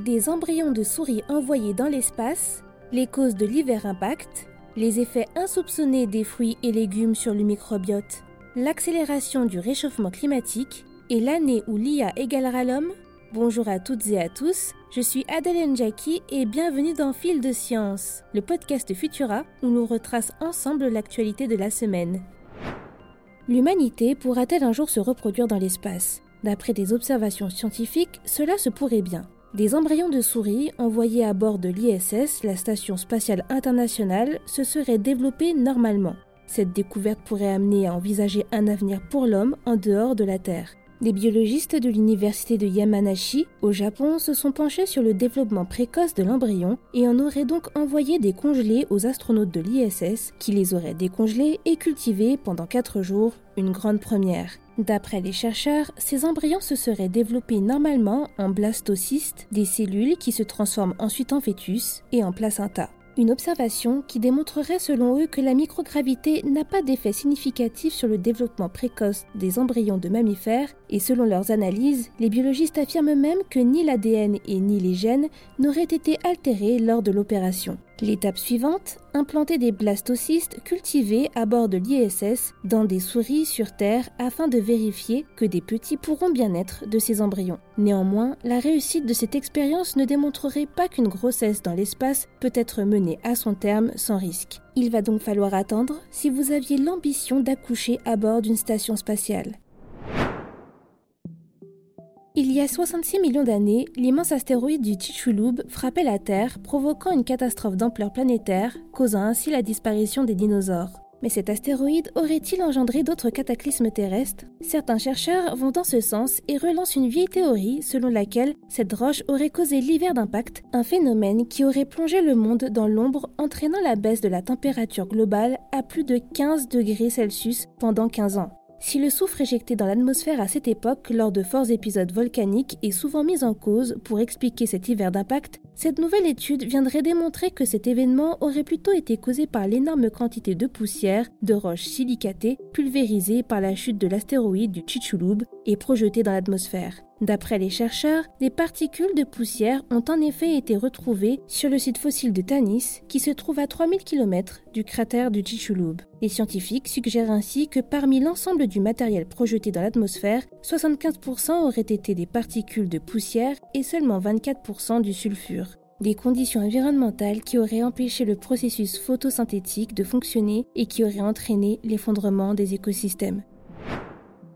des embryons de souris envoyés dans l'espace, les causes de l'hiver impact, les effets insoupçonnés des fruits et légumes sur le microbiote, l'accélération du réchauffement climatique et l'année où l'IA égalera l'homme Bonjour à toutes et à tous, je suis Adèle Jackie et bienvenue dans Fil de Science, le podcast Futura où nous retrace ensemble l'actualité de la semaine. L'humanité pourra-t-elle un jour se reproduire dans l'espace? D'après des observations scientifiques, cela se pourrait bien. Des embryons de souris envoyés à bord de l'ISS, la Station spatiale internationale, se seraient développés normalement. Cette découverte pourrait amener à envisager un avenir pour l'homme en dehors de la Terre. Des biologistes de l'université de Yamanashi, au Japon, se sont penchés sur le développement précoce de l'embryon et en auraient donc envoyé des congelés aux astronautes de l'ISS, qui les auraient décongelés et cultivés pendant 4 jours, une grande première. D'après les chercheurs, ces embryons se seraient développés normalement en blastocystes, des cellules qui se transforment ensuite en fœtus, et en placenta. Une observation qui démontrerait selon eux que la microgravité n'a pas d'effet significatif sur le développement précoce des embryons de mammifères, et selon leurs analyses, les biologistes affirment même que ni l'ADN et ni les gènes n'auraient été altérés lors de l'opération. L'étape suivante, implanter des blastocystes cultivés à bord de l'ISS dans des souris sur Terre afin de vérifier que des petits pourront bien être de ces embryons. Néanmoins, la réussite de cette expérience ne démontrerait pas qu'une grossesse dans l'espace peut être menée à son terme sans risque. Il va donc falloir attendre si vous aviez l'ambition d'accoucher à bord d'une station spatiale. Il y a 66 millions d'années, l'immense astéroïde du Chicxulub frappait la Terre, provoquant une catastrophe d'ampleur planétaire, causant ainsi la disparition des dinosaures. Mais cet astéroïde aurait-il engendré d'autres cataclysmes terrestres? Certains chercheurs vont dans ce sens et relancent une vieille théorie selon laquelle cette roche aurait causé l'hiver d'impact, un phénomène qui aurait plongé le monde dans l'ombre entraînant la baisse de la température globale à plus de 15 degrés Celsius pendant 15 ans. Si le soufre éjecté dans l'atmosphère à cette époque lors de forts épisodes volcaniques est souvent mis en cause pour expliquer cet hiver d'impact, cette nouvelle étude viendrait démontrer que cet événement aurait plutôt été causé par l'énorme quantité de poussière, de roches silicatées, pulvérisées par la chute de l'astéroïde du Chicxulub et projetées dans l'atmosphère. D'après les chercheurs, des particules de poussière ont en effet été retrouvées sur le site fossile de Tanis, qui se trouve à 3000 km du cratère du Chicxulub. Les scientifiques suggèrent ainsi que parmi l'ensemble du matériel projeté dans l'atmosphère, 75% auraient été des particules de poussière et seulement 24% du sulfure. Des conditions environnementales qui auraient empêché le processus photosynthétique de fonctionner et qui auraient entraîné l'effondrement des écosystèmes.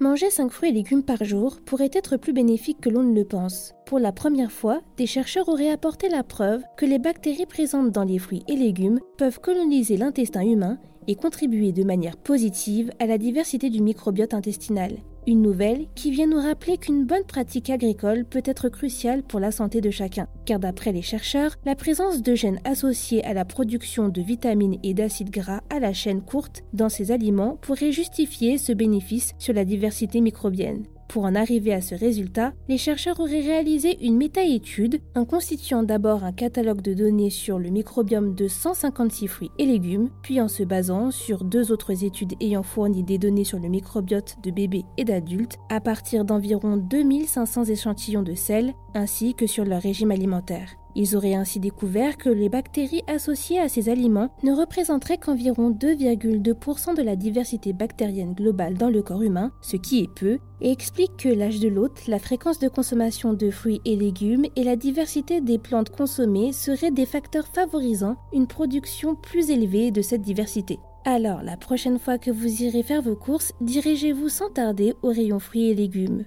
Manger 5 fruits et légumes par jour pourrait être plus bénéfique que l'on ne le pense. Pour la première fois, des chercheurs auraient apporté la preuve que les bactéries présentes dans les fruits et légumes peuvent coloniser l'intestin humain et contribuer de manière positive à la diversité du microbiote intestinal. Une nouvelle qui vient nous rappeler qu'une bonne pratique agricole peut être cruciale pour la santé de chacun, car d'après les chercheurs, la présence de gènes associés à la production de vitamines et d'acides gras à la chaîne courte dans ces aliments pourrait justifier ce bénéfice sur la diversité microbienne. Pour en arriver à ce résultat, les chercheurs auraient réalisé une méta-étude en constituant d'abord un catalogue de données sur le microbiome de 156 fruits et légumes, puis en se basant sur deux autres études ayant fourni des données sur le microbiote de bébés et d'adultes à partir d'environ 2500 échantillons de sel ainsi que sur leur régime alimentaire. Ils auraient ainsi découvert que les bactéries associées à ces aliments ne représenteraient qu'environ 2,2% de la diversité bactérienne globale dans le corps humain, ce qui est peu, et explique que l'âge de l'hôte, la fréquence de consommation de fruits et légumes et la diversité des plantes consommées seraient des facteurs favorisant une production plus élevée de cette diversité. Alors, la prochaine fois que vous irez faire vos courses, dirigez-vous sans tarder au rayon fruits et légumes.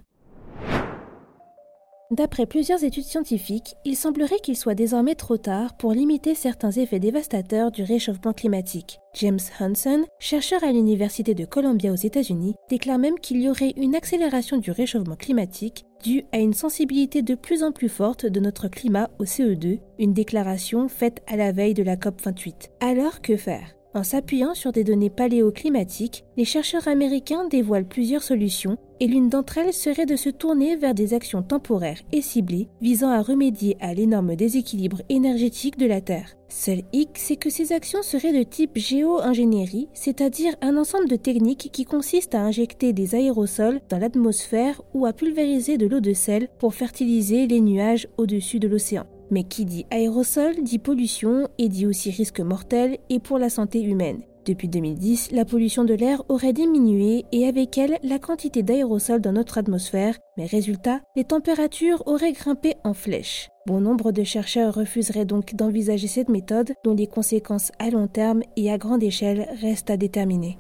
D'après plusieurs études scientifiques, il semblerait qu'il soit désormais trop tard pour limiter certains effets dévastateurs du réchauffement climatique. James Hansen, chercheur à l'Université de Columbia aux États-Unis, déclare même qu'il y aurait une accélération du réchauffement climatique due à une sensibilité de plus en plus forte de notre climat au CO2, une déclaration faite à la veille de la COP28. Alors que faire? En s'appuyant sur des données paléoclimatiques, les chercheurs américains dévoilent plusieurs solutions et l'une d'entre elles serait de se tourner vers des actions temporaires et ciblées visant à remédier à l'énorme déséquilibre énergétique de la Terre. Seul hic, c'est que ces actions seraient de type géo-ingénierie, c'est-à-dire un ensemble de techniques qui consistent à injecter des aérosols dans l'atmosphère ou à pulvériser de l'eau de sel pour fertiliser les nuages au-dessus de l'océan. Mais qui dit aérosol dit pollution et dit aussi risque mortel et pour la santé humaine. Depuis 2010, la pollution de l'air aurait diminué et avec elle la quantité d'aérosols dans notre atmosphère, mais résultat, les températures auraient grimpé en flèche. Bon nombre de chercheurs refuseraient donc d'envisager cette méthode dont les conséquences à long terme et à grande échelle restent à déterminer.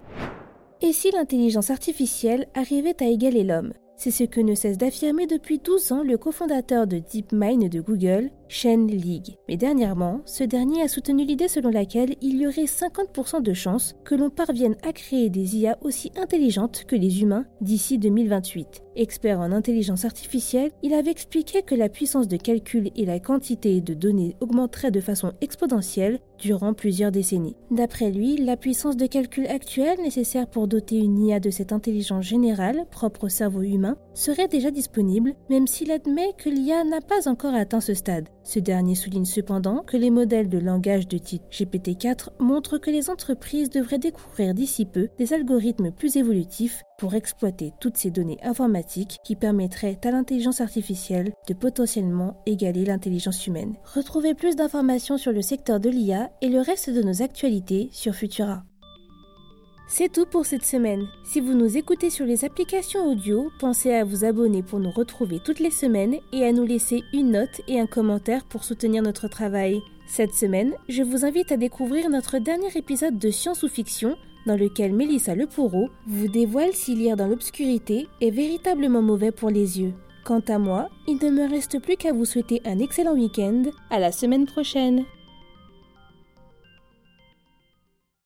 Et si l'intelligence artificielle arrivait à égaler l'homme? C'est ce que ne cesse d'affirmer depuis 12 ans le cofondateur de DeepMind de Google, Shen League. Mais dernièrement, ce dernier a soutenu l'idée selon laquelle il y aurait 50% de chances que l'on parvienne à créer des IA aussi intelligentes que les humains d'ici 2028. Expert en intelligence artificielle, il avait expliqué que la puissance de calcul et la quantité de données augmenteraient de façon exponentielle durant plusieurs décennies. D'après lui, la puissance de calcul actuelle nécessaire pour doter une IA de cette intelligence générale propre au cerveau humain serait déjà disponible, même s'il admet que l'IA n'a pas encore atteint ce stade. Ce dernier souligne cependant que les modèles de langage de type GPT-4 montrent que les entreprises devraient découvrir d'ici peu des algorithmes plus évolutifs pour exploiter toutes ces données informatiques qui permettraient à l'intelligence artificielle de potentiellement égaler l'intelligence humaine. Retrouvez plus d'informations sur le secteur de l'IA et le reste de nos actualités sur Futura. C'est tout pour cette semaine. Si vous nous écoutez sur les applications audio, pensez à vous abonner pour nous retrouver toutes les semaines et à nous laisser une note et un commentaire pour soutenir notre travail. Cette semaine, je vous invite à découvrir notre dernier épisode de Science ou Fiction dans lequel Mélissa Lepoureau vous dévoile si lire dans l'obscurité est véritablement mauvais pour les yeux. Quant à moi, il ne me reste plus qu'à vous souhaiter un excellent week-end. À la semaine prochaine!